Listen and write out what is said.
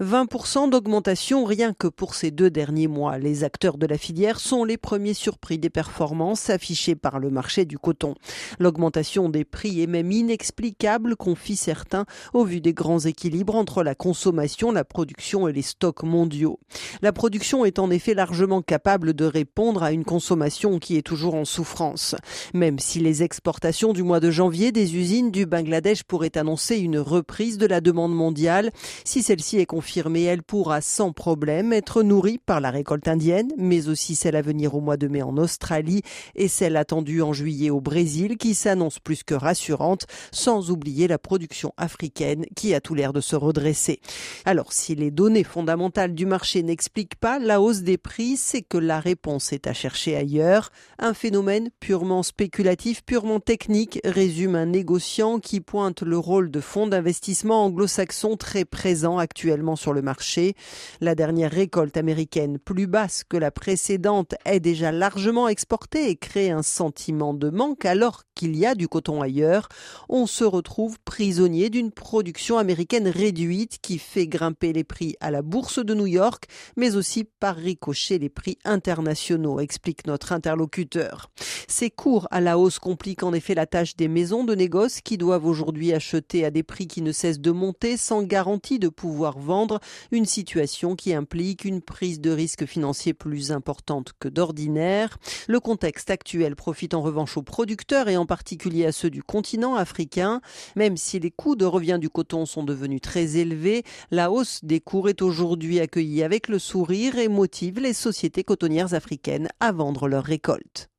20% d'augmentation rien que pour ces deux derniers mois. Les acteurs de la filière sont les premiers surpris des performances affichées par le marché du coton. L'augmentation des prix est même inexplicable, confient certains, au vu des grands équilibres entre la consommation, la production et les stocks mondiaux. La production est en effet largement capable de répondre à une consommation qui est toujours en souffrance. Même si les exportations du mois de janvier des usines du Bangladesh pourraient annoncer une reprise de la demande mondiale, si celle-ci est elle pourra sans problème être nourrie par la récolte indienne, mais aussi celle à venir au mois de mai en Australie et celle attendue en juillet au Brésil qui s'annonce plus que rassurante, sans oublier la production africaine qui a tout l'air de se redresser. Alors si les données fondamentales du marché n'expliquent pas la hausse des prix, c'est que la réponse est à chercher ailleurs. Un phénomène purement spéculatif, purement technique, résume un négociant qui pointe le rôle de fonds d'investissement anglo-saxons très présent actuellement sur le marché. La dernière récolte américaine, plus basse que la précédente, est déjà largement exportée et crée un sentiment de manque alors qu'il y a du coton ailleurs. On se retrouve prisonnier d'une production américaine réduite qui fait grimper les prix à la bourse de New York, mais aussi par ricochet les prix internationaux, explique notre interlocuteur. Ces cours à la hausse compliquent en effet la tâche des maisons de négoce qui doivent aujourd'hui acheter à des prix qui ne cessent de monter sans garantie de pouvoir une situation qui implique une prise de risque financier plus importante que d'ordinaire. Le contexte actuel profite en revanche aux producteurs et en particulier à ceux du continent africain. Même si les coûts de revient du coton sont devenus très élevés, la hausse des cours est aujourd'hui accueillie avec le sourire et motive les sociétés cotonnières africaines à vendre leurs récoltes.